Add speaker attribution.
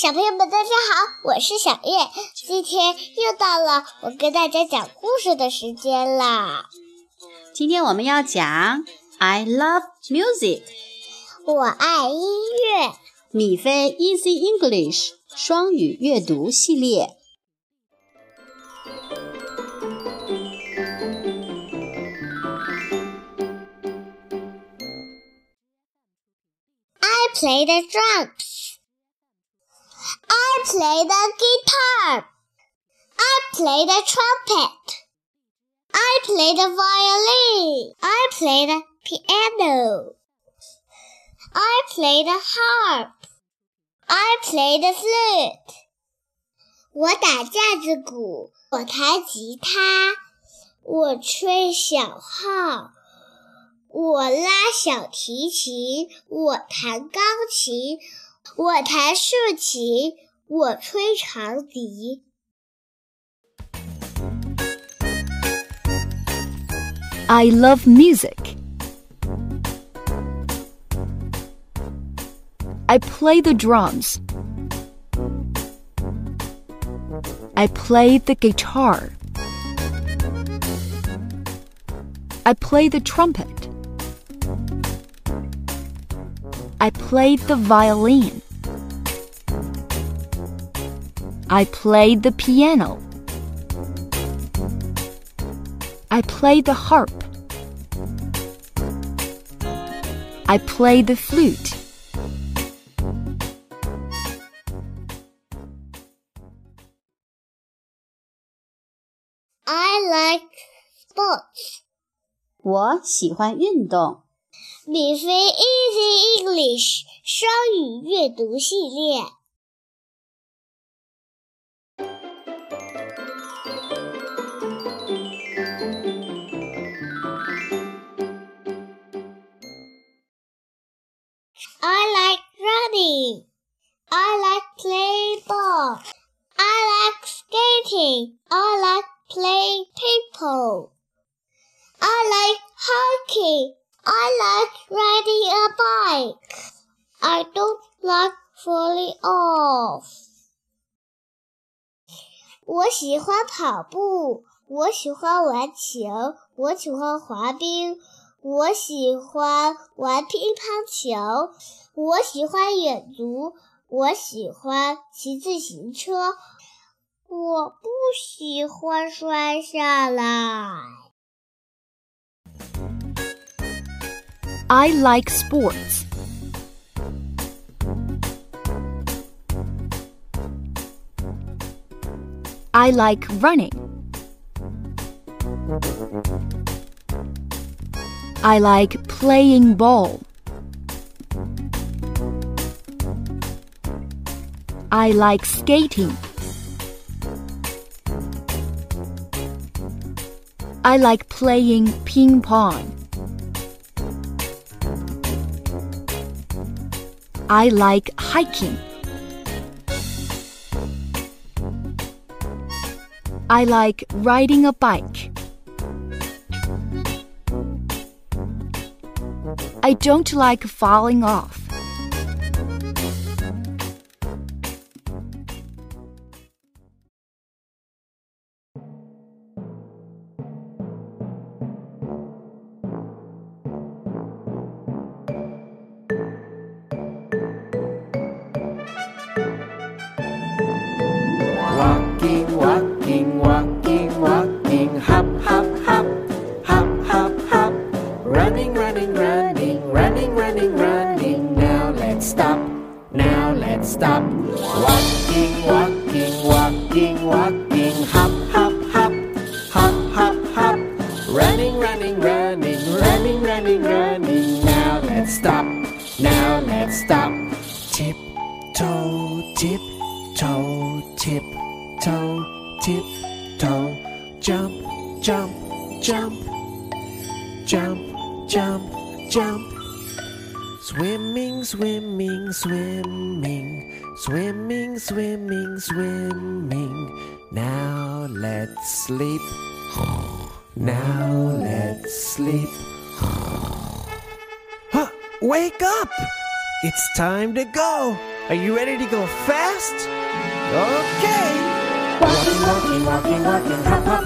Speaker 1: 小朋友们，大家好，我是小月。今天又到了我跟大家讲故事的时间啦。
Speaker 2: 今天我们要讲 I love music，
Speaker 1: 我爱音乐。
Speaker 2: 米菲 Easy English 双语阅读系列。
Speaker 1: I play the drums. I play the guitar. I play the trumpet. I play the violin. I play the piano. I play the harp. I play the flute. 我打架子鼓，我弹吉他，我吹小号，我拉小提琴，我弹钢琴。 我弹竖琴，我吹长笛。
Speaker 3: I love music. I play the drums. I play the guitar. I play the trumpet. I played the violin. I played the piano. I played the harp. I played the flute.
Speaker 1: I like sports.
Speaker 2: 我喜欢运动。
Speaker 1: 米菲 Easy English 双语阅读系列。I like running. I like playing ball. I like skating. I like playing people. I like hiking. I like riding a bike. I don't like falling off. 我喜欢跑步，我喜欢玩球，我喜欢滑冰。我喜欢玩乒乓球，我喜欢远足，我喜欢骑自行车，我不喜欢摔下来。
Speaker 3: I like sports. I like running. I like playing ball. I like skating. I like playing ping pong. I like hiking. I like riding a bike. I don't like falling off.
Speaker 4: Stop, now let's stop. Walking, walking, walking, walking, hop, hop, hop, hop, hop, hop. Running, running, running, running, running, running. Now let's stop, now let's stop. Tip, toe, tip, toe, tip, toe, tip, toe. Jump, jump, jump, jump, jump, jump. Swimming, swimming, swimming, swimming, swimming, swimming. Now let's sleep. Now let's sleep. Huh, wake up! It's time to go. Are you ready to go fast? Okay. Walking, walking, walking, walking, hop, hop,